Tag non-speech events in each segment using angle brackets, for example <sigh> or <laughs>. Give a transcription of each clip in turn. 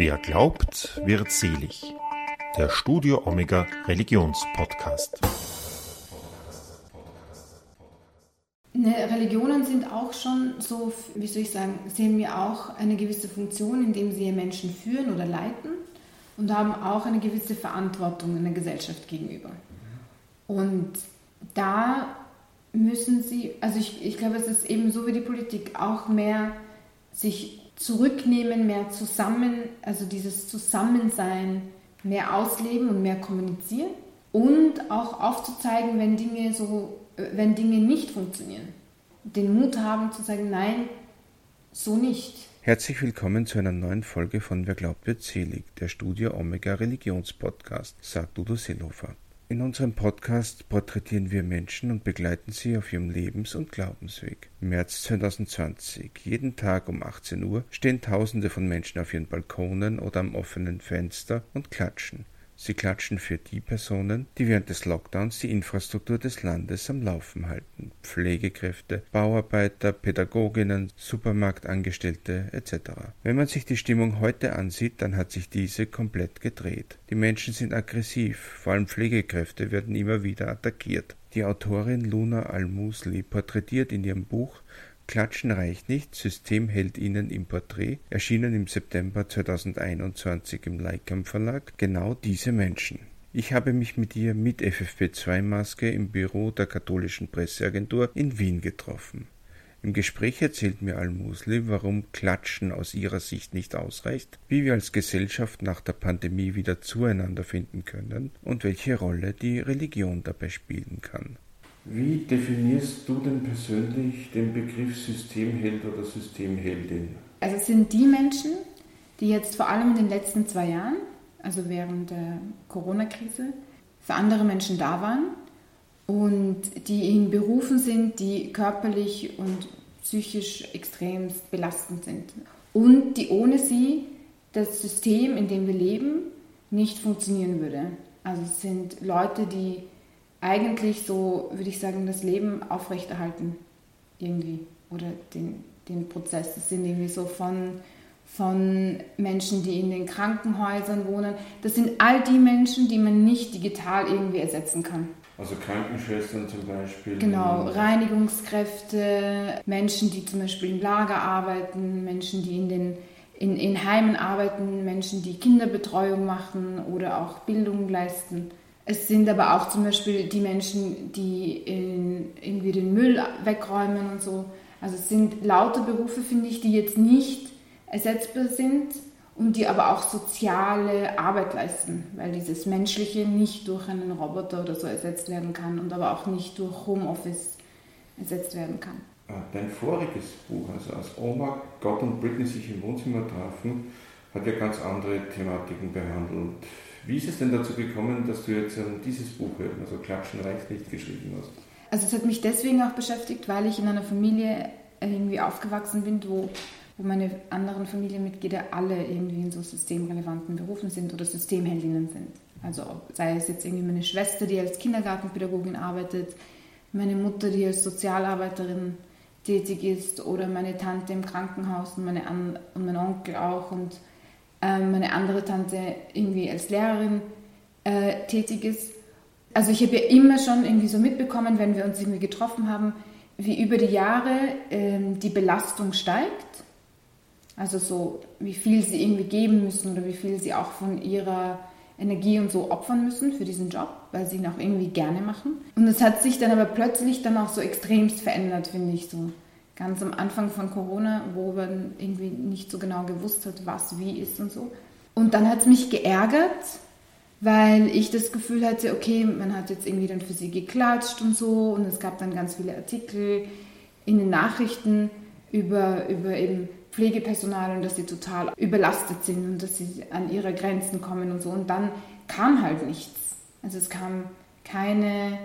Wer glaubt, wird selig. Der Studio Omega Religionspodcast. Ne, Religionen sind auch schon so, wie soll ich sagen, sehen wir auch eine gewisse Funktion, indem sie Menschen führen oder leiten und haben auch eine gewisse Verantwortung in der Gesellschaft gegenüber. Und da müssen sie, also ich, ich glaube, es ist eben so wie die Politik, auch mehr sich zurücknehmen, mehr zusammen, also dieses Zusammensein mehr ausleben und mehr kommunizieren und auch aufzuzeigen, wenn Dinge so, wenn Dinge nicht funktionieren. Den Mut haben zu sagen, nein, so nicht. Herzlich willkommen zu einer neuen Folge von Wer glaubt wird selig, der Studio Omega Religionspodcast, sagt Udo Seelofer. In unserem Podcast porträtieren wir Menschen und begleiten sie auf ihrem Lebens- und Glaubensweg. März 2020. Jeden Tag um 18 Uhr stehen Tausende von Menschen auf ihren Balkonen oder am offenen Fenster und klatschen. Sie klatschen für die Personen, die während des Lockdowns die Infrastruktur des Landes am Laufen halten. Pflegekräfte, Bauarbeiter, Pädagoginnen, Supermarktangestellte etc. Wenn man sich die Stimmung heute ansieht, dann hat sich diese komplett gedreht. Die Menschen sind aggressiv, vor allem Pflegekräfte werden immer wieder attackiert. Die Autorin Luna Al-Musli porträtiert in ihrem Buch Klatschen reicht nicht, System hält Ihnen im Porträt, erschienen im September 2021 im Leikam Verlag, genau diese Menschen. Ich habe mich mit ihr mit FFP2-Maske im Büro der katholischen Presseagentur in Wien getroffen. Im Gespräch erzählt mir Al-Musli, warum Klatschen aus ihrer Sicht nicht ausreicht, wie wir als Gesellschaft nach der Pandemie wieder zueinander finden können und welche Rolle die Religion dabei spielen kann. Wie definierst du denn persönlich den Begriff Systemheld oder Systemheldin? Also es sind die Menschen, die jetzt vor allem in den letzten zwei Jahren, also während der Corona-Krise, für andere Menschen da waren und die in Berufen sind, die körperlich und psychisch extremst belastend sind. Und die ohne sie das System, in dem wir leben, nicht funktionieren würde. Also es sind Leute, die eigentlich so, würde ich sagen, das Leben aufrechterhalten irgendwie oder den, den Prozess. Das sind irgendwie so von, von Menschen, die in den Krankenhäusern wohnen. Das sind all die Menschen, die man nicht digital irgendwie ersetzen kann. Also Krankenschwestern zum Beispiel. Genau, Reinigungskräfte, Menschen, die zum Beispiel im Lager arbeiten, Menschen, die in den in, in Heimen arbeiten, Menschen, die Kinderbetreuung machen oder auch Bildung leisten. Es sind aber auch zum Beispiel die Menschen, die in, irgendwie den Müll wegräumen und so. Also es sind lauter Berufe, finde ich, die jetzt nicht ersetzbar sind und die aber auch soziale Arbeit leisten, weil dieses Menschliche nicht durch einen Roboter oder so ersetzt werden kann und aber auch nicht durch Homeoffice ersetzt werden kann. Ah, dein voriges Buch, also als Oma, Gott und Britney sich im Wohnzimmer trafen, hat ja ganz andere Thematiken behandelt. Wie ist es denn dazu gekommen, dass du jetzt dieses Buch, also Klatschen reicht nicht, geschrieben hast? Also es hat mich deswegen auch beschäftigt, weil ich in einer Familie irgendwie aufgewachsen bin, wo, wo meine anderen Familienmitglieder alle irgendwie in so systemrelevanten Berufen sind oder Systemheldinnen sind. Also sei es jetzt irgendwie meine Schwester, die als Kindergartenpädagogin arbeitet, meine Mutter, die als Sozialarbeiterin tätig ist oder meine Tante im Krankenhaus und, meine An und mein Onkel auch und ähm, meine andere Tante irgendwie als Lehrerin äh, tätig ist. Also ich habe ja immer schon irgendwie so mitbekommen, wenn wir uns irgendwie getroffen haben, wie über die Jahre ähm, die Belastung steigt. Also so, wie viel sie irgendwie geben müssen oder wie viel sie auch von ihrer Energie und so opfern müssen für diesen Job, weil sie ihn auch irgendwie gerne machen. Und es hat sich dann aber plötzlich dann auch so extremst verändert, finde ich so ganz am Anfang von Corona, wo man irgendwie nicht so genau gewusst hat, was wie ist und so. Und dann hat es mich geärgert, weil ich das Gefühl hatte, okay, man hat jetzt irgendwie dann für sie geklatscht und so und es gab dann ganz viele Artikel in den Nachrichten über, über eben Pflegepersonal und dass sie total überlastet sind und dass sie an ihre Grenzen kommen und so. Und dann kam halt nichts. Also es kam keine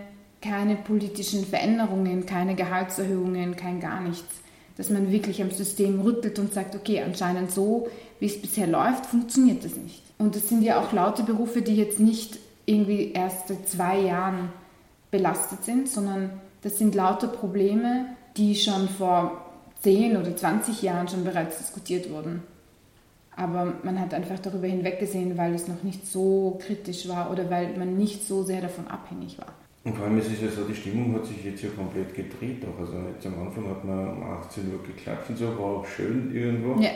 keine politischen Veränderungen, keine Gehaltserhöhungen, kein gar nichts. Dass man wirklich am System rüttelt und sagt, okay, anscheinend so, wie es bisher läuft, funktioniert das nicht. Und es sind ja auch laute Berufe, die jetzt nicht irgendwie erst seit zwei Jahren belastet sind, sondern das sind lauter Probleme, die schon vor 10 oder 20 Jahren schon bereits diskutiert wurden. Aber man hat einfach darüber hinweggesehen, weil es noch nicht so kritisch war oder weil man nicht so sehr davon abhängig war. Und vor allem ist es ja so, die Stimmung hat sich jetzt ja komplett gedreht auch. Also jetzt am Anfang hat man um 18 Uhr geklatscht und so, war auch schön irgendwo. Ja.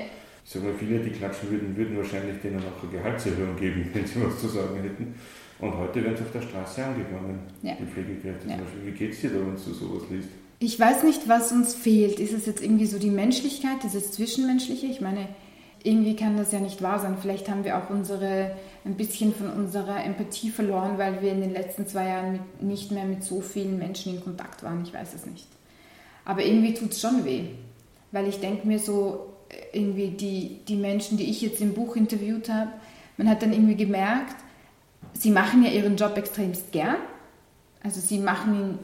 Mal, viele, die klatschen würden, würden wahrscheinlich denen auch eine Gehaltserhöhung geben, <laughs> wenn sie was zu sagen hätten. Und heute werden sie auf der Straße angegangen, ja. die Pflegekräfte ja. zum Beispiel. Wie geht es dir da, wenn du sowas liest? Ich weiß nicht, was uns fehlt. Ist es jetzt irgendwie so die Menschlichkeit, dieses Zwischenmenschliche? Ich meine, irgendwie kann das ja nicht wahr sein. Vielleicht haben wir auch unsere, ein bisschen von unserer Empathie verloren, weil wir in den letzten zwei Jahren mit, nicht mehr mit so vielen Menschen in Kontakt waren. Ich weiß es nicht. Aber irgendwie tut es schon weh. Weil ich denke mir so, irgendwie die, die Menschen, die ich jetzt im Buch interviewt habe, man hat dann irgendwie gemerkt, sie machen ja ihren Job extremst gern. Also sie machen ihn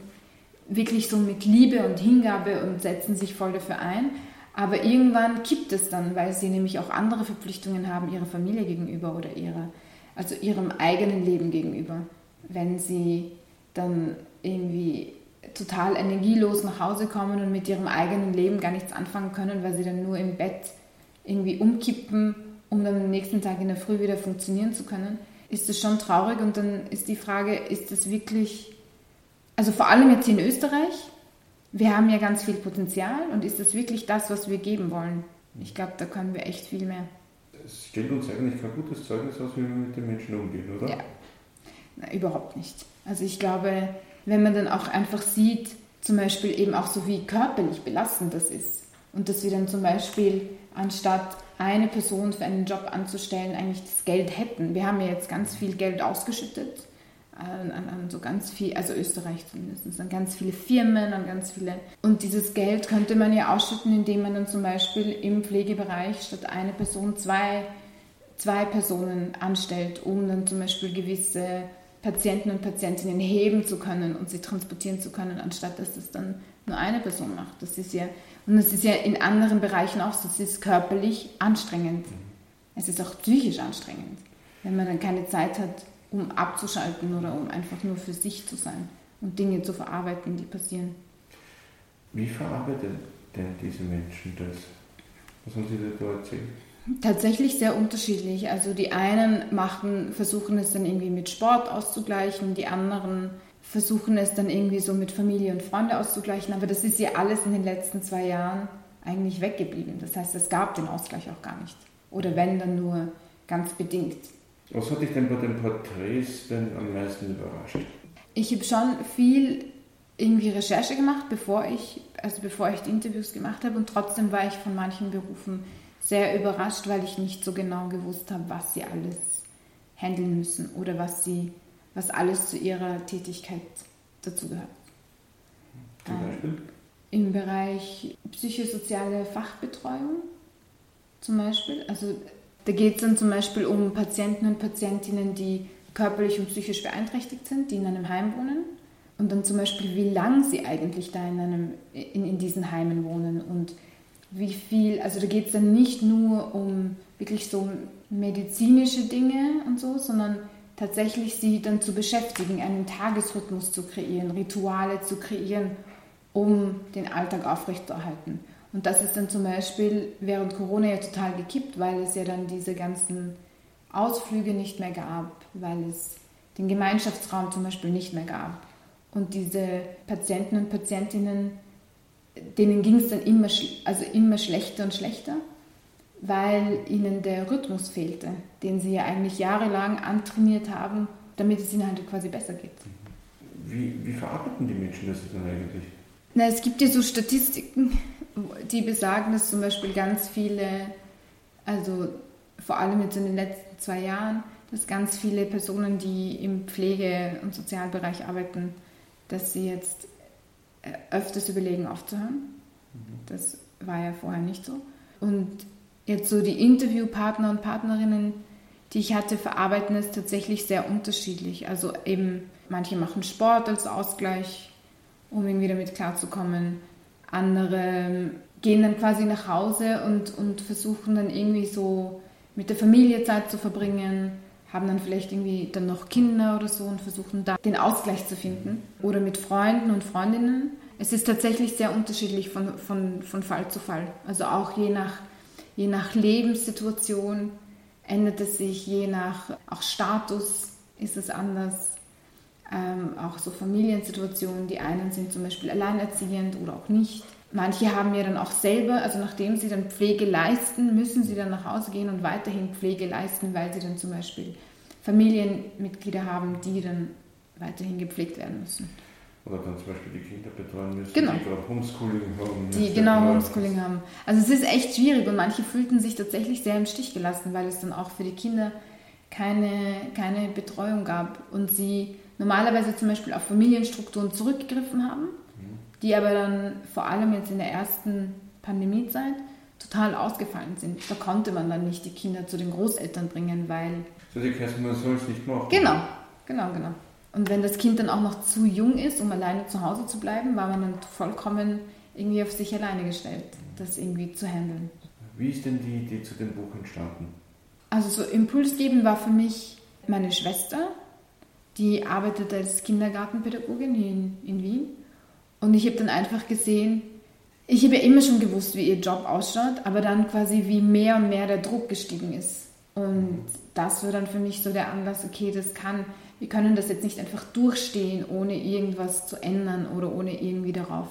wirklich so mit Liebe und Hingabe und setzen sich voll dafür ein. Aber irgendwann kippt es dann, weil sie nämlich auch andere Verpflichtungen haben ihrer Familie gegenüber oder ihrer, also ihrem eigenen Leben gegenüber. Wenn sie dann irgendwie total energielos nach Hause kommen und mit ihrem eigenen Leben gar nichts anfangen können, weil sie dann nur im Bett irgendwie umkippen, um dann am nächsten Tag in der Früh wieder funktionieren zu können, ist das schon traurig. Und dann ist die Frage, ist das wirklich, also vor allem jetzt in Österreich, wir haben ja ganz viel Potenzial und ist das wirklich das, was wir geben wollen? Ich glaube, da können wir echt viel mehr. Es stellt uns eigentlich kein gutes Zeugnis aus, wie wir mit den Menschen umgehen, oder? Ja, Na, überhaupt nicht. Also ich glaube, wenn man dann auch einfach sieht, zum Beispiel eben auch so wie körperlich belastend das ist und dass wir dann zum Beispiel anstatt eine Person für einen Job anzustellen, eigentlich das Geld hätten. Wir haben ja jetzt ganz viel Geld ausgeschüttet an, an, so ganz viel, also Österreich zumindest, an ganz viele Firmen, an ganz viele. Und dieses Geld könnte man ja ausschütten, indem man dann zum Beispiel im Pflegebereich statt eine Person zwei, zwei Personen anstellt, um dann zum Beispiel gewisse Patienten und Patientinnen heben zu können und sie transportieren zu können, anstatt dass das dann nur eine Person macht. Das ist ja, und das ist ja in anderen Bereichen auch so, es ist körperlich anstrengend. Es ist auch psychisch anstrengend, wenn man dann keine Zeit hat, um abzuschalten oder um einfach nur für sich zu sein und Dinge zu verarbeiten, die passieren. Wie verarbeiten denn diese Menschen das? Was haben Sie da erzählt? Tatsächlich sehr unterschiedlich. Also die einen machen, versuchen es dann irgendwie mit Sport auszugleichen, die anderen versuchen es dann irgendwie so mit Familie und Freunde auszugleichen. Aber das ist ja alles in den letzten zwei Jahren eigentlich weggeblieben. Das heißt, es gab den Ausgleich auch gar nicht. Oder wenn, dann nur ganz bedingt. Was hat dich denn bei den Porträts denn am meisten überrascht? Ich habe schon viel irgendwie Recherche gemacht, bevor ich, also bevor ich die Interviews gemacht habe und trotzdem war ich von manchen Berufen sehr überrascht, weil ich nicht so genau gewusst habe, was sie alles handeln müssen oder was sie, was alles zu ihrer Tätigkeit dazugehört. Zum Beispiel? Im Bereich psychosoziale Fachbetreuung zum Beispiel. Also da geht es dann zum Beispiel um Patienten und Patientinnen, die körperlich und psychisch beeinträchtigt sind, die in einem Heim wohnen. Und dann zum Beispiel, wie lange sie eigentlich da in, einem, in, in diesen Heimen wohnen und wie viel, also da geht es dann nicht nur um wirklich so medizinische Dinge und so, sondern tatsächlich sie dann zu beschäftigen, einen Tagesrhythmus zu kreieren, Rituale zu kreieren, um den Alltag aufrechtzuerhalten. Und das ist dann zum Beispiel während Corona ja total gekippt, weil es ja dann diese ganzen Ausflüge nicht mehr gab, weil es den Gemeinschaftsraum zum Beispiel nicht mehr gab. Und diese Patienten und Patientinnen, denen ging es dann immer, also immer schlechter und schlechter, weil ihnen der Rhythmus fehlte, den sie ja eigentlich jahrelang antrainiert haben, damit es ihnen halt quasi besser geht. Wie, wie verarbeiten die Menschen das dann eigentlich? Na, es gibt ja so Statistiken, die besagen, dass zum Beispiel ganz viele, also vor allem jetzt in den letzten zwei Jahren, dass ganz viele Personen, die im Pflege- und Sozialbereich arbeiten, dass sie jetzt äh, öfters überlegen, aufzuhören. Mhm. Das war ja vorher nicht so. Und jetzt so die Interviewpartner und Partnerinnen, die ich hatte, verarbeiten es tatsächlich sehr unterschiedlich. Also eben, manche machen Sport als Ausgleich, um irgendwie damit klarzukommen. Andere gehen dann quasi nach Hause und, und versuchen dann irgendwie so mit der Familie Zeit zu verbringen, haben dann vielleicht irgendwie dann noch Kinder oder so und versuchen da den Ausgleich zu finden. Oder mit Freunden und Freundinnen. Es ist tatsächlich sehr unterschiedlich von, von, von Fall zu Fall. Also auch je nach, je nach Lebenssituation ändert es sich, je nach auch Status ist es anders. Ähm, auch so Familiensituationen, die einen sind zum Beispiel alleinerziehend oder auch nicht. Manche haben ja dann auch selber, also nachdem sie dann Pflege leisten, müssen sie dann nach Hause gehen und weiterhin Pflege leisten, weil sie dann zum Beispiel Familienmitglieder haben, die dann weiterhin gepflegt werden müssen. Oder dann zum Beispiel die Kinder betreuen müssen, genau. die gerade Homeschooling haben. Die genau Homeschooling haben. Also es ist echt schwierig und manche fühlten sich tatsächlich sehr im Stich gelassen, weil es dann auch für die Kinder keine, keine Betreuung gab und sie normalerweise zum Beispiel auf Familienstrukturen zurückgegriffen haben, die aber dann vor allem jetzt in der ersten Pandemiezeit total ausgefallen sind. Da konnte man dann nicht die Kinder zu den Großeltern bringen, weil... So die Kästen, man soll es nicht machen. Genau, genau, genau. Und wenn das Kind dann auch noch zu jung ist, um alleine zu Hause zu bleiben, war man dann vollkommen irgendwie auf sich alleine gestellt, das irgendwie zu handeln. Wie ist denn die Idee zu dem Buch entstanden? Also so Impulsgeben war für mich meine Schwester, die arbeitet als Kindergartenpädagogin in, in Wien. Und ich habe dann einfach gesehen, ich habe ja immer schon gewusst, wie ihr Job ausschaut, aber dann quasi wie mehr und mehr der Druck gestiegen ist. Und das war dann für mich so der Anlass, okay, das kann wir können das jetzt nicht einfach durchstehen, ohne irgendwas zu ändern oder ohne irgendwie darauf,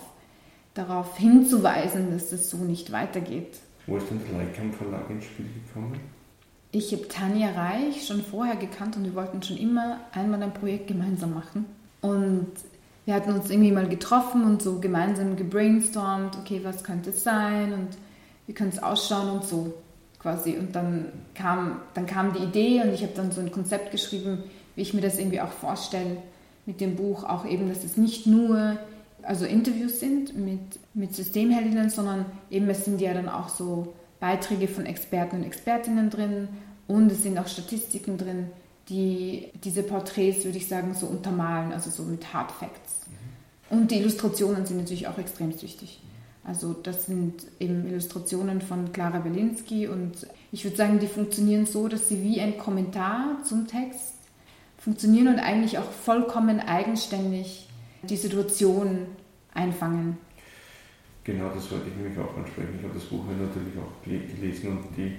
darauf hinzuweisen, dass das so nicht weitergeht. Wo ist denn der Leitkamp Verlag ins Spiel gekommen? Ich habe Tanja Reich schon vorher gekannt und wir wollten schon immer einmal ein Projekt gemeinsam machen. Und wir hatten uns irgendwie mal getroffen und so gemeinsam gebrainstormt, okay, was könnte es sein und wie könnte es ausschauen und so quasi. Und dann kam, dann kam die Idee und ich habe dann so ein Konzept geschrieben, wie ich mir das irgendwie auch vorstelle mit dem Buch, auch eben, dass es nicht nur also Interviews sind mit, mit Systemheldinnen, sondern eben es sind ja dann auch so Beiträge von Experten und Expertinnen drin und es sind auch Statistiken drin, die diese Porträts, würde ich sagen, so untermalen, also so mit Hard Facts. Mhm. Und die Illustrationen sind natürlich auch extrem wichtig. Also das sind eben Illustrationen von Clara Belinsky und ich würde sagen, die funktionieren so, dass sie wie ein Kommentar zum Text funktionieren und eigentlich auch vollkommen eigenständig die Situation einfangen. Genau, das wollte ich nämlich auch ansprechen. Ich habe das Buch natürlich auch gelesen und die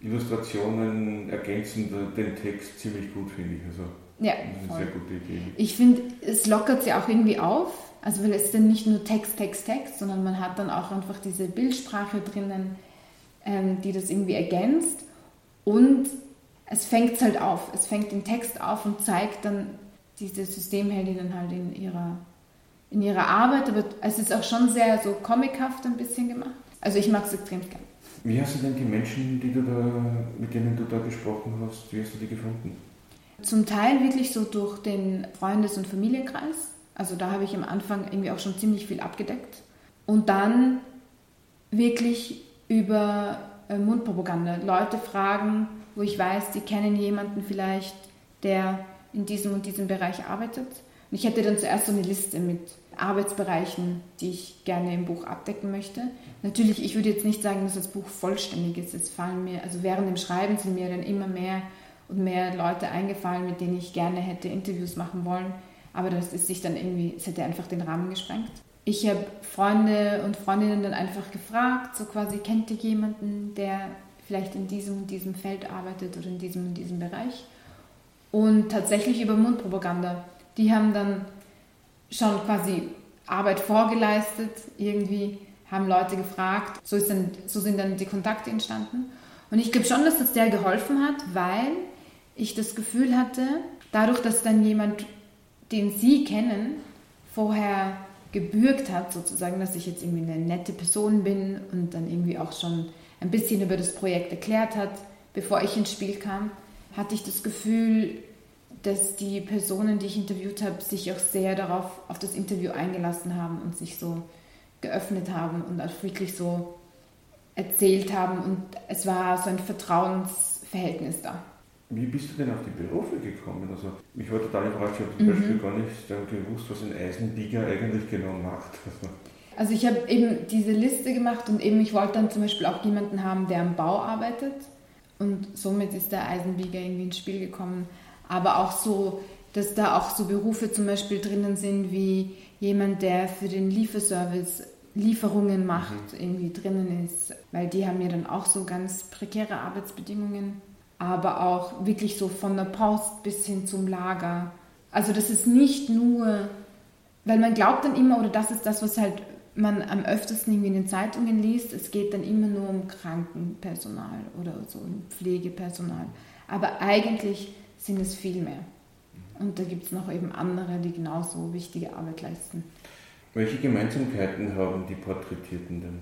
Illustrationen ergänzen den Text ziemlich gut, finde ich. Also ja, das ist eine sehr gute Idee. Ich finde, es lockert sie auch irgendwie auf. Also weil es dann nicht nur Text, Text, Text, sondern man hat dann auch einfach diese Bildsprache drinnen, ähm, die das irgendwie ergänzt. Und es fängt es halt auf. Es fängt den Text auf und zeigt dann diese Systemheldinnen halt in ihrer, in ihrer Arbeit. Aber es ist auch schon sehr so comichaft ein bisschen gemacht. Also ich mag es extrem gern. Wie hast du denn die Menschen, die du da, mit denen du da gesprochen hast, wie hast du die gefunden? Zum Teil wirklich so durch den Freundes- und Familienkreis. Also da habe ich am Anfang irgendwie auch schon ziemlich viel abgedeckt. Und dann wirklich über äh, Mundpropaganda. Leute fragen, wo ich weiß, die kennen jemanden vielleicht, der in diesem und diesem Bereich arbeitet. Und ich hätte dann zuerst so eine Liste mit Arbeitsbereichen, die ich gerne im Buch abdecken möchte. Natürlich, ich würde jetzt nicht sagen, dass das Buch vollständig ist. Es fallen mir, also während dem Schreiben sind mir dann immer mehr und mehr Leute eingefallen, mit denen ich gerne hätte Interviews machen wollen. Aber das ist sich dann irgendwie, es hätte einfach den Rahmen gesprengt. Ich habe Freunde und Freundinnen dann einfach gefragt, so quasi, kennt ihr jemanden, der vielleicht in diesem und diesem Feld arbeitet oder in diesem und diesem Bereich. Und tatsächlich über Mundpropaganda. Die haben dann schon quasi Arbeit vorgeleistet, irgendwie haben Leute gefragt. So, dann, so sind dann die Kontakte entstanden. Und ich glaube schon, dass das sehr geholfen hat, weil ich das Gefühl hatte, dadurch, dass dann jemand, den Sie kennen, vorher gebürgt hat, sozusagen, dass ich jetzt irgendwie eine nette Person bin und dann irgendwie auch schon ein bisschen über das Projekt erklärt hat, bevor ich ins Spiel kam, hatte ich das Gefühl, dass die Personen, die ich interviewt habe, sich auch sehr darauf, auf das Interview eingelassen haben und sich so geöffnet haben und auch wirklich so erzählt haben und es war so ein Vertrauensverhältnis da. Wie bist du denn auf die Berufe gekommen? Also ich war total überrascht, ich habe zum mhm. Beispiel gar nicht gewusst, was ein Eisenbieger eigentlich genau macht. Also also ich habe eben diese Liste gemacht und eben ich wollte dann zum Beispiel auch jemanden haben, der am Bau arbeitet. Und somit ist der Eisenbieger irgendwie ins Spiel gekommen. Aber auch so, dass da auch so Berufe zum Beispiel drinnen sind wie jemand, der für den Lieferservice Lieferungen macht, mhm. irgendwie drinnen ist, weil die haben ja dann auch so ganz prekäre Arbeitsbedingungen, aber auch wirklich so von der Post bis hin zum Lager. Also das ist nicht nur, weil man glaubt dann immer, oder das ist das, was halt man am öftesten irgendwie in den Zeitungen liest, es geht dann immer nur um Krankenpersonal oder so um Pflegepersonal. Aber eigentlich sind es viel mehr. Und da gibt es noch eben andere, die genauso wichtige Arbeit leisten. Welche Gemeinsamkeiten haben die Porträtierten denn?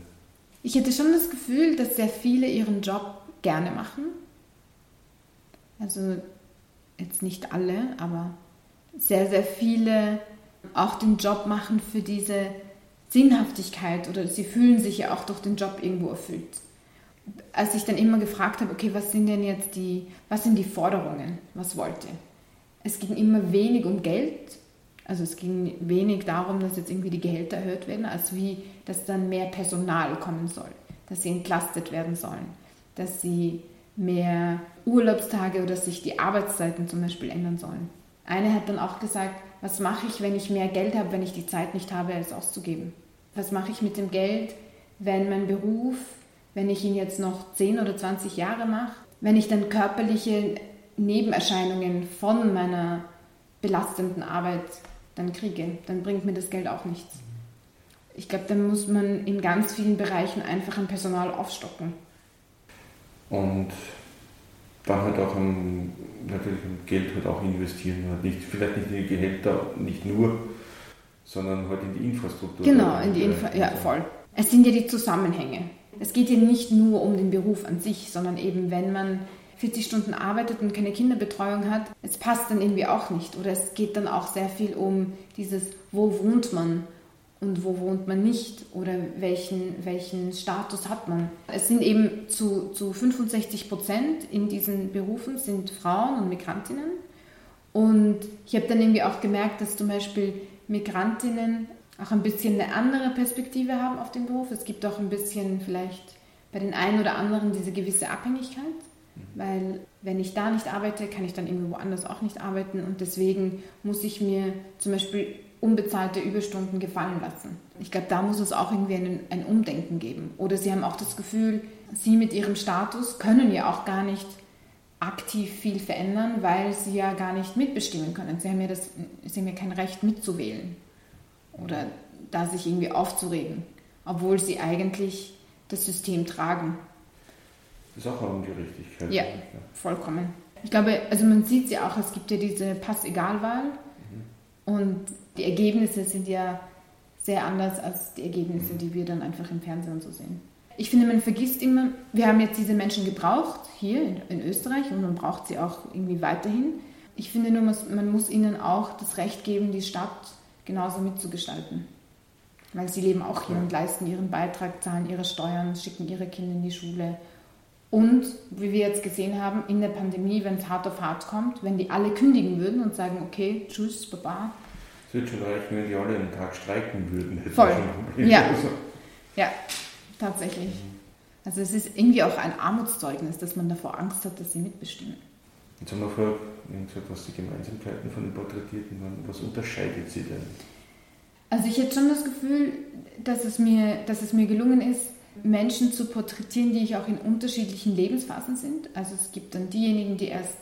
Ich hätte schon das Gefühl, dass sehr viele ihren Job gerne machen. Also jetzt nicht alle, aber sehr, sehr viele auch den Job machen für diese Sinnhaftigkeit oder sie fühlen sich ja auch durch den Job irgendwo erfüllt. Als ich dann immer gefragt habe, okay, was sind denn jetzt die, was sind die Forderungen, was wollt ihr? Es ging immer wenig um Geld, also es ging wenig darum, dass jetzt irgendwie die Gehälter erhöht werden, als wie, dass dann mehr Personal kommen soll, dass sie entlastet werden sollen, dass sie mehr Urlaubstage oder sich die Arbeitszeiten zum Beispiel ändern sollen. Eine hat dann auch gesagt, was mache ich, wenn ich mehr Geld habe, wenn ich die Zeit nicht habe, es auszugeben? Was mache ich mit dem Geld, wenn mein Beruf, wenn ich ihn jetzt noch 10 oder 20 Jahre mache, wenn ich dann körperliche Nebenerscheinungen von meiner belastenden Arbeit dann kriege, dann bringt mir das Geld auch nichts. Ich glaube, dann muss man in ganz vielen Bereichen einfach ein Personal aufstocken. Und dann halt auch am, natürlich Geld halt auch investieren. Halt nicht, vielleicht nicht in die Gehälter, nicht nur, sondern halt in die Infrastruktur. Genau, in die Infrastruktur, ja voll. Es sind ja die Zusammenhänge. Es geht ja nicht nur um den Beruf an sich, sondern eben, wenn man 40 Stunden arbeitet und keine Kinderbetreuung hat, es passt dann irgendwie auch nicht. Oder es geht dann auch sehr viel um dieses, wo wohnt man und wo wohnt man nicht oder welchen, welchen Status hat man. Es sind eben zu, zu 65 Prozent in diesen Berufen sind Frauen und Migrantinnen. Und ich habe dann irgendwie auch gemerkt, dass zum Beispiel Migrantinnen auch ein bisschen eine andere Perspektive haben auf den Beruf. Es gibt auch ein bisschen vielleicht bei den einen oder anderen diese gewisse Abhängigkeit, weil wenn ich da nicht arbeite, kann ich dann irgendwo woanders auch nicht arbeiten und deswegen muss ich mir zum Beispiel unbezahlte Überstunden gefallen lassen. Ich glaube, da muss es auch irgendwie ein, ein Umdenken geben. Oder sie haben auch das Gefühl, sie mit ihrem Status können ja auch gar nicht aktiv viel verändern, weil sie ja gar nicht mitbestimmen können. Sie haben ja, das, sie haben ja kein Recht mitzuwählen oder da sich irgendwie aufzuregen, obwohl sie eigentlich das System tragen. Das ist auch eine Ungerechtigkeit. Ja, vollkommen. Ich glaube, also man sieht ja auch, es gibt ja diese Pass-Egal-Wahl mhm. und die Ergebnisse sind ja sehr anders als die Ergebnisse, mhm. die wir dann einfach im Fernsehen so sehen. Ich finde, man vergisst immer, wir haben jetzt diese Menschen gebraucht hier in, in Österreich und man braucht sie auch irgendwie weiterhin. Ich finde nur, man muss ihnen auch das Recht geben, die Stadt genauso mitzugestalten. Weil sie leben auch hier und leisten ihren Beitrag, zahlen ihre Steuern, schicken ihre Kinder in die Schule. Und wie wir jetzt gesehen haben, in der Pandemie, wenn es hart auf hart kommt, wenn die alle kündigen würden und sagen, okay, tschüss, baba. Es wird schon reichen, wenn die alle einen Tag streiken würden. Voll. Ja. ja, tatsächlich. Also es ist irgendwie auch ein Armutszeugnis, dass man davor Angst hat, dass sie mitbestimmen. Jetzt haben wir vorher gesagt, was die Gemeinsamkeiten von den Porträtierten waren. Was unterscheidet sie denn? Also ich hätte schon das Gefühl, dass es mir, dass es mir gelungen ist, Menschen zu porträtieren, die ich auch in unterschiedlichen Lebensphasen sind. Also es gibt dann diejenigen, die erst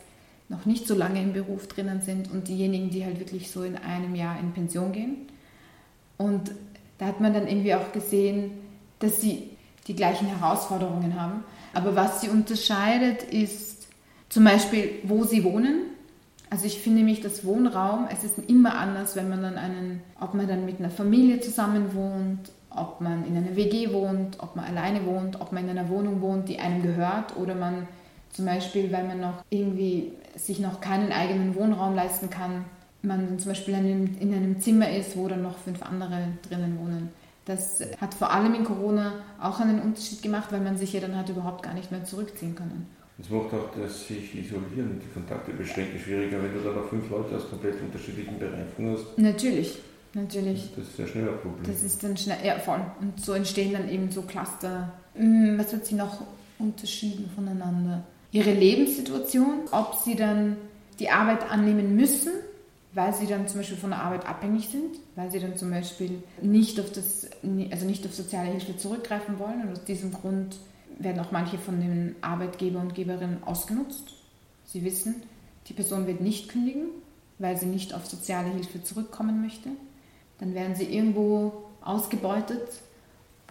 noch nicht so lange im Beruf drinnen sind und diejenigen, die halt wirklich so in einem Jahr in Pension gehen. Und da hat man dann irgendwie auch gesehen, dass sie die gleichen Herausforderungen haben. Aber was sie unterscheidet, ist zum Beispiel, wo sie wohnen. Also ich finde nämlich, das Wohnraum, es ist immer anders, wenn man dann einen, ob man dann mit einer Familie zusammen wohnt, ob man in einer WG wohnt, ob man alleine wohnt, ob man in einer Wohnung wohnt, die einem gehört oder man zum Beispiel, weil man noch irgendwie sich noch keinen eigenen Wohnraum leisten kann, man zum Beispiel in einem Zimmer ist, wo dann noch fünf andere drinnen wohnen. Das hat vor allem in Corona auch einen Unterschied gemacht, weil man sich ja dann halt überhaupt gar nicht mehr zurückziehen können. Es macht auch das sich isolieren, die Kontakte beschränken, schwieriger, wenn du dann noch fünf Leute aus komplett unterschiedlichen Bereichen hast. Natürlich, natürlich. Das ist ja schnell ein Problem. Das ist dann schnell, ja voll. Und so entstehen dann eben so Cluster. Hm, was hat sie noch unterschieden voneinander? Ihre Lebenssituation, ob sie dann die Arbeit annehmen müssen, weil sie dann zum Beispiel von der Arbeit abhängig sind, weil sie dann zum Beispiel nicht auf, das, also nicht auf soziale Hilfe zurückgreifen wollen. Und aus diesem Grund werden auch manche von den Arbeitgeber und Geberinnen ausgenutzt. Sie wissen, die Person wird nicht kündigen, weil sie nicht auf soziale Hilfe zurückkommen möchte. Dann werden sie irgendwo ausgebeutet,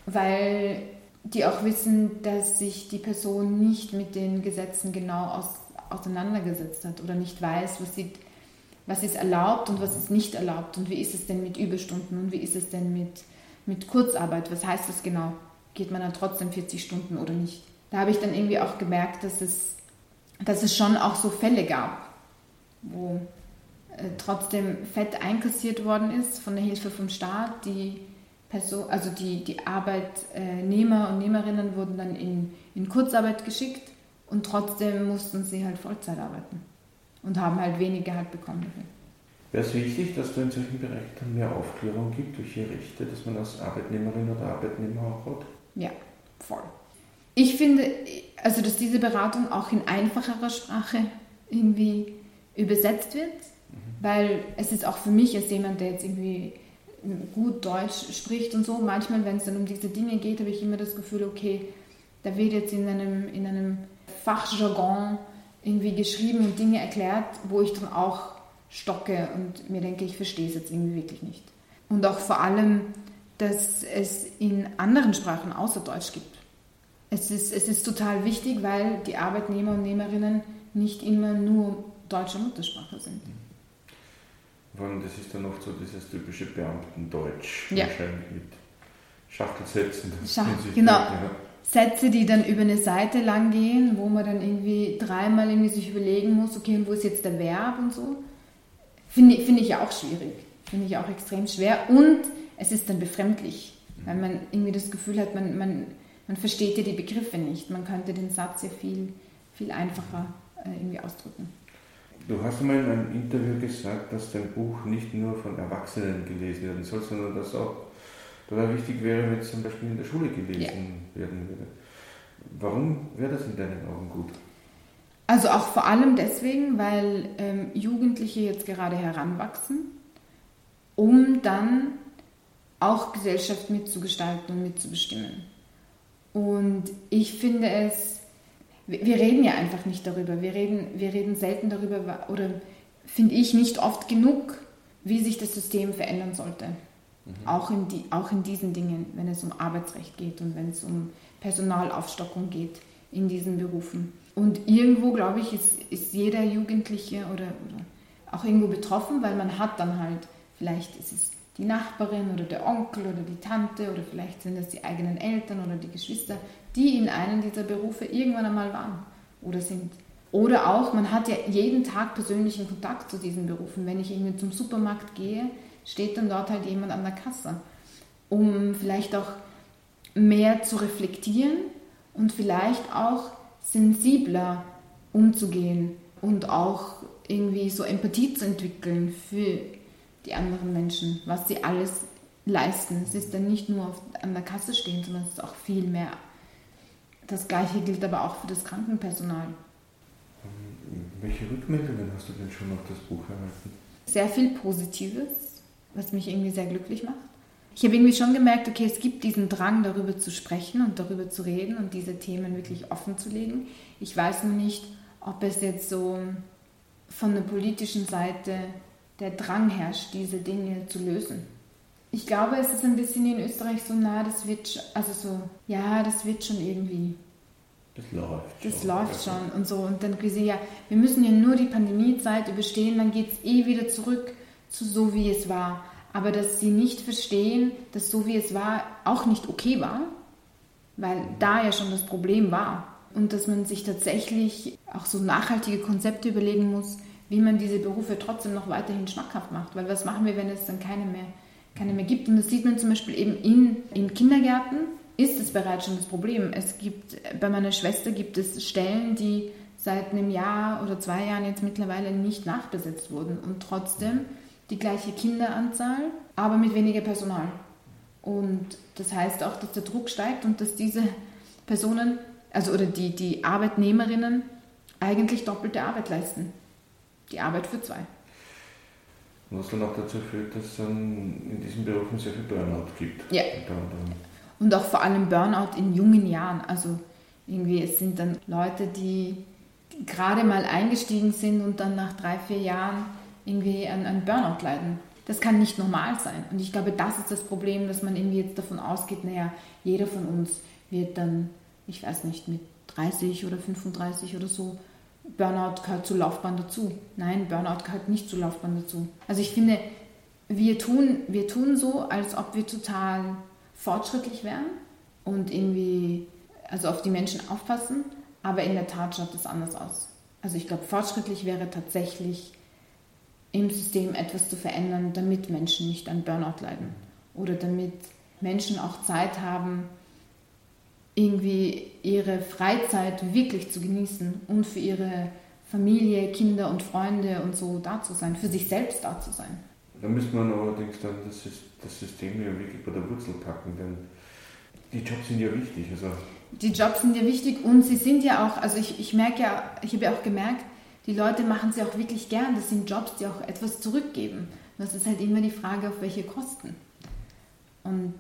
weil die auch wissen, dass sich die Person nicht mit den Gesetzen genau aus, auseinandergesetzt hat oder nicht weiß, was sie was ist erlaubt und was ist nicht erlaubt und wie ist es denn mit Überstunden und wie ist es denn mit, mit Kurzarbeit, was heißt das genau? Geht man dann trotzdem 40 Stunden oder nicht? Da habe ich dann irgendwie auch gemerkt, dass es, dass es schon auch so Fälle gab, wo äh, trotzdem Fett einkassiert worden ist von der Hilfe vom Staat. Die Person, also die, die Arbeitnehmer und Nehmerinnen wurden dann in, in Kurzarbeit geschickt und trotzdem mussten sie halt Vollzeit arbeiten und haben halt wenig Gehalt bekommen. Wäre es wichtig, dass du in solchen Bereichen dann mehr Aufklärung gibt, welche Rechte, dass man als Arbeitnehmerin oder Arbeitnehmer auch hat? Ja, voll. Ich finde, also dass diese Beratung auch in einfacherer Sprache irgendwie übersetzt wird, mhm. weil es ist auch für mich als jemand, der jetzt irgendwie gut Deutsch spricht und so, manchmal, wenn es dann um diese Dinge geht, habe ich immer das Gefühl, okay, da wird jetzt in einem, in einem Fachjargon irgendwie geschrieben und Dinge erklärt, wo ich dann auch stocke und mir denke, ich verstehe es jetzt irgendwie wirklich nicht. Und auch vor allem, dass es in anderen Sprachen außer Deutsch gibt. Es ist, es ist total wichtig, weil die Arbeitnehmer und Nehmerinnen nicht immer nur deutsche Muttersprache sind. Vor allem, das ist dann oft so dieses typische Beamtendeutsch, ja. wahrscheinlich mit Schachtelsätzen. Schach, genau. Ja. Sätze, die dann über eine Seite lang gehen, wo man dann irgendwie dreimal irgendwie sich überlegen muss, okay, und wo ist jetzt der Verb und so. Finde find ich ja auch schwierig. Finde ich auch extrem schwer. Und es ist dann befremdlich, weil man irgendwie das Gefühl hat, man, man, man versteht ja die Begriffe nicht. Man könnte den Satz ja viel, viel einfacher äh, irgendwie ausdrücken. Du hast einmal in einem Interview gesagt, dass dein Buch nicht nur von Erwachsenen gelesen werden soll, sondern dass auch total wichtig wäre, wenn es zum Beispiel in der Schule gelesen ja. werden würde. Warum wäre das in deinen Augen gut? Also auch vor allem deswegen, weil ähm, Jugendliche jetzt gerade heranwachsen, um dann auch Gesellschaft mitzugestalten und mitzubestimmen. Und ich finde es, wir reden ja einfach nicht darüber, wir reden, wir reden selten darüber oder finde ich nicht oft genug, wie sich das System verändern sollte. Mhm. Auch, in die, auch in diesen Dingen, wenn es um Arbeitsrecht geht und wenn es um Personalaufstockung geht in diesen Berufen. Und irgendwo, glaube ich, ist, ist jeder Jugendliche oder, oder auch irgendwo betroffen, weil man hat dann halt, vielleicht ist es die Nachbarin oder der Onkel oder die Tante oder vielleicht sind es die eigenen Eltern oder die Geschwister, die in einem dieser Berufe irgendwann einmal waren oder sind. Oder auch, man hat ja jeden Tag persönlichen Kontakt zu diesen Berufen. Wenn ich irgendwie zum Supermarkt gehe, steht dann dort halt jemand an der Kasse, um vielleicht auch mehr zu reflektieren und vielleicht auch sensibler umzugehen und auch irgendwie so Empathie zu entwickeln für die anderen Menschen, was sie alles leisten. Es ist dann nicht nur auf, an der Kasse stehen, sondern es ist auch viel mehr. Das gleiche gilt aber auch für das Krankenpersonal. Welche Rückmeldungen hast du denn schon auf das Buch erhalten? Sehr viel Positives was mich irgendwie sehr glücklich macht. Ich habe irgendwie schon gemerkt, okay, es gibt diesen Drang, darüber zu sprechen und darüber zu reden und diese Themen wirklich offen zu legen. Ich weiß nur nicht, ob es jetzt so von der politischen Seite der Drang herrscht, diese Dinge zu lösen. Ich glaube, es ist ein bisschen in Österreich so nah, das wird, also so, ja, das wird schon irgendwie. Das läuft Das schon. läuft schon und so. Und dann gesehen, ja, wir müssen ja nur die Pandemiezeit überstehen, dann geht es eh wieder zurück zu so, wie es war. Aber dass sie nicht verstehen, dass so, wie es war, auch nicht okay war, weil da ja schon das Problem war. Und dass man sich tatsächlich auch so nachhaltige Konzepte überlegen muss, wie man diese Berufe trotzdem noch weiterhin schmackhaft macht. Weil was machen wir, wenn es dann keine mehr, keine mehr gibt? Und das sieht man zum Beispiel eben in, in Kindergärten, ist es bereits schon das Problem. Es gibt, bei meiner Schwester gibt es Stellen, die seit einem Jahr oder zwei Jahren jetzt mittlerweile nicht nachbesetzt wurden. Und trotzdem die gleiche Kinderanzahl, aber mit weniger Personal. Und das heißt auch, dass der Druck steigt und dass diese Personen, also oder die, die Arbeitnehmerinnen, eigentlich doppelte Arbeit leisten. Die Arbeit für zwei. Was dann auch dazu führt, dass es in diesen Berufen sehr viel Burnout gibt. Ja. Und auch vor allem Burnout in jungen Jahren. Also irgendwie, es sind dann Leute, die gerade mal eingestiegen sind und dann nach drei, vier Jahren irgendwie an, an Burnout leiden. Das kann nicht normal sein. Und ich glaube, das ist das Problem, dass man irgendwie jetzt davon ausgeht, naja, jeder von uns wird dann, ich weiß nicht, mit 30 oder 35 oder so, Burnout gehört zur Laufbahn dazu. Nein, Burnout gehört nicht zur Laufbahn dazu. Also ich finde, wir tun, wir tun so, als ob wir total fortschrittlich wären und irgendwie also auf die Menschen aufpassen, aber in der Tat schaut das anders aus. Also ich glaube, fortschrittlich wäre tatsächlich im System etwas zu verändern, damit Menschen nicht an Burnout leiden oder damit Menschen auch Zeit haben, irgendwie ihre Freizeit wirklich zu genießen und für ihre Familie, Kinder und Freunde und so da zu sein, für sich selbst da zu sein. Da müsste man allerdings dann das, das System ja wirklich bei der Wurzel packen, denn die Jobs sind ja wichtig. Also die Jobs sind ja wichtig und sie sind ja auch, also ich, ich merke ja, ich habe ja auch gemerkt, die Leute machen sie auch wirklich gern. Das sind Jobs, die auch etwas zurückgeben. Das ist halt immer die Frage, auf welche Kosten. Und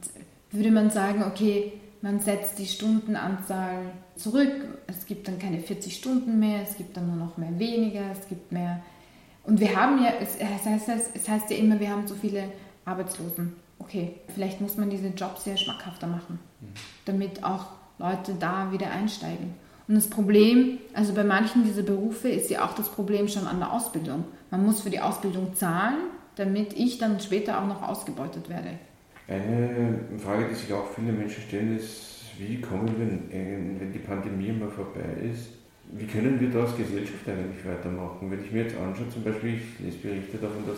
würde man sagen, okay, man setzt die Stundenanzahl zurück, es gibt dann keine 40 Stunden mehr, es gibt dann nur noch mehr weniger, es gibt mehr. Und wir haben ja, es heißt, es heißt ja immer, wir haben so viele Arbeitslosen. Okay, vielleicht muss man diese Jobs sehr schmackhafter machen, mhm. damit auch Leute da wieder einsteigen. Und das Problem, also bei manchen dieser Berufe ist ja auch das Problem schon an der Ausbildung. Man muss für die Ausbildung zahlen, damit ich dann später auch noch ausgebeutet werde. Eine Frage, die sich auch viele Menschen stellen, ist, wie kommen wir, wenn die Pandemie mal vorbei ist, wie können wir da als Gesellschaft eigentlich weitermachen? Wenn ich mir jetzt anschaue, zum Beispiel, ich lese Berichte davon, dass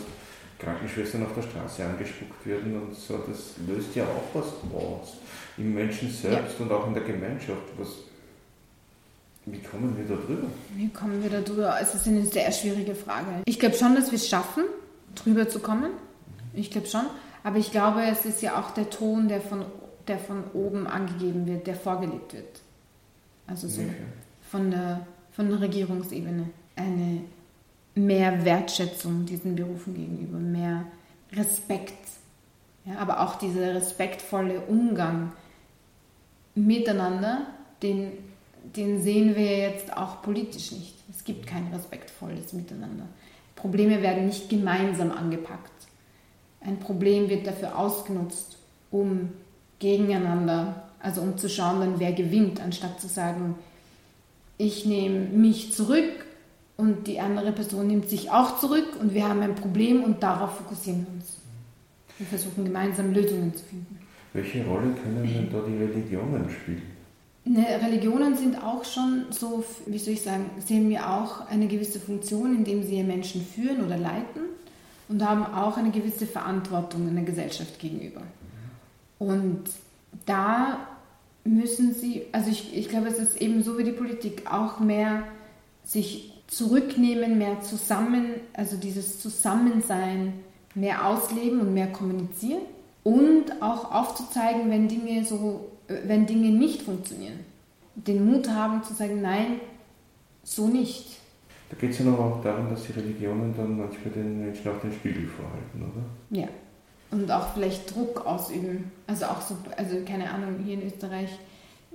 Krankenschwestern auf der Straße angespuckt werden und so, das löst ja auch was aus im Menschen selbst ja. und auch in der Gemeinschaft. Was, wie kommen wir da drüber? Wie kommen wir da drüber? Es ist eine sehr schwierige Frage. Ich glaube schon, dass wir es schaffen, drüber zu kommen. Ich glaube schon. Aber ich glaube, es ist ja auch der Ton, der von, der von oben angegeben wird, der vorgelebt wird. Also so okay. von, der, von der Regierungsebene. Eine mehr Wertschätzung diesen Berufen gegenüber, mehr Respekt. Ja, aber auch dieser respektvolle Umgang miteinander, den, den sehen wir jetzt auch politisch nicht. Es gibt kein respektvolles Miteinander. Probleme werden nicht gemeinsam angepackt. Ein Problem wird dafür ausgenutzt, um gegeneinander, also um zu schauen, dann wer gewinnt, anstatt zu sagen, ich nehme mich zurück und die andere Person nimmt sich auch zurück und wir haben ein Problem und darauf fokussieren wir uns. Wir versuchen gemeinsam Lösungen zu finden. Welche Rolle können denn da die Religionen spielen? Ne, Religionen sind auch schon so, wie soll ich sagen, sehen wir auch eine gewisse Funktion, indem sie Menschen führen oder leiten und haben auch eine gewisse Verantwortung in der Gesellschaft gegenüber. Und da müssen sie, also ich, ich glaube, es ist eben so wie die Politik, auch mehr sich zurücknehmen, mehr zusammen, also dieses Zusammensein mehr ausleben und mehr kommunizieren und auch aufzuzeigen, wenn Dinge so, wenn Dinge nicht funktionieren. Den Mut haben zu sagen, nein, so nicht. Da geht es ja noch auch darum, dass die Religionen dann manchmal den Menschen auch den Spiegel vorhalten, oder? Ja. Und auch vielleicht Druck ausüben. Also auch so, also keine Ahnung, hier in Österreich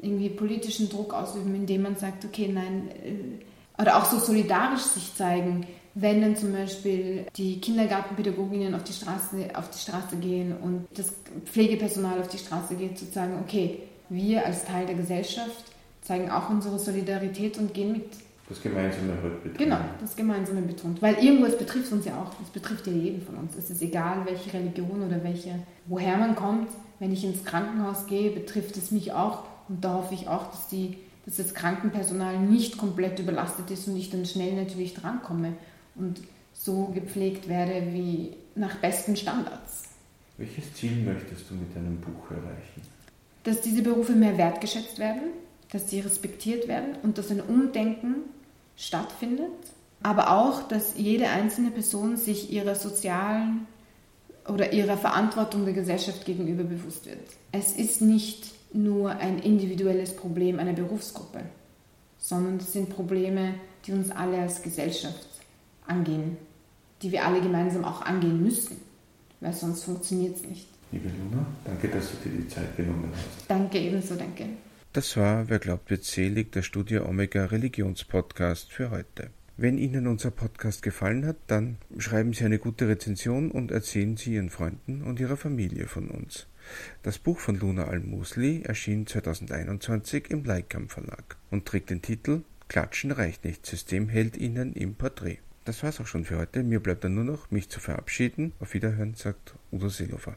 irgendwie politischen Druck ausüben, indem man sagt, okay, nein, äh, oder auch so solidarisch sich zeigen wenn dann zum Beispiel die Kindergartenpädagoginnen auf die Straße, auf die Straße gehen und das Pflegepersonal auf die Straße geht, zu sagen, okay, wir als Teil der Gesellschaft zeigen auch unsere Solidarität und gehen mit. Das Gemeinsame halt betont. Genau, das Gemeinsame betont. Weil irgendwo, es betrifft uns ja auch, es betrifft ja jeden von uns. Es ist egal, welche Religion oder welche, woher man kommt. Wenn ich ins Krankenhaus gehe, betrifft es mich auch und da hoffe ich auch, dass, die, dass das Krankenpersonal nicht komplett überlastet ist und ich dann schnell natürlich drankomme und so gepflegt werde wie nach besten Standards. Welches Ziel möchtest du mit deinem Buch erreichen? Dass diese Berufe mehr wertgeschätzt werden, dass sie respektiert werden und dass ein Umdenken stattfindet, aber auch, dass jede einzelne Person sich ihrer sozialen oder ihrer Verantwortung der Gesellschaft gegenüber bewusst wird. Es ist nicht nur ein individuelles Problem einer Berufsgruppe, sondern es sind Probleme, die uns alle als Gesellschaft angehen. die wir alle gemeinsam auch angehen müssen, weil sonst funktioniert es nicht. Liebe Luna, danke, dass du dir die Zeit genommen hast. Danke ebenso, danke. Das war Wer glaubt wird selig, der Studio Omega Religionspodcast für heute. Wenn Ihnen unser Podcast gefallen hat, dann schreiben Sie eine gute Rezension und erzählen Sie Ihren Freunden und Ihrer Familie von uns. Das Buch von Luna Al-Musli erschien 2021 im Leikam Verlag und trägt den Titel Klatschen reicht nicht, System hält Ihnen im Porträt. Das war's auch schon für heute. Mir bleibt dann nur noch, mich zu verabschieden. Auf Wiederhören, sagt Udo Seehofer.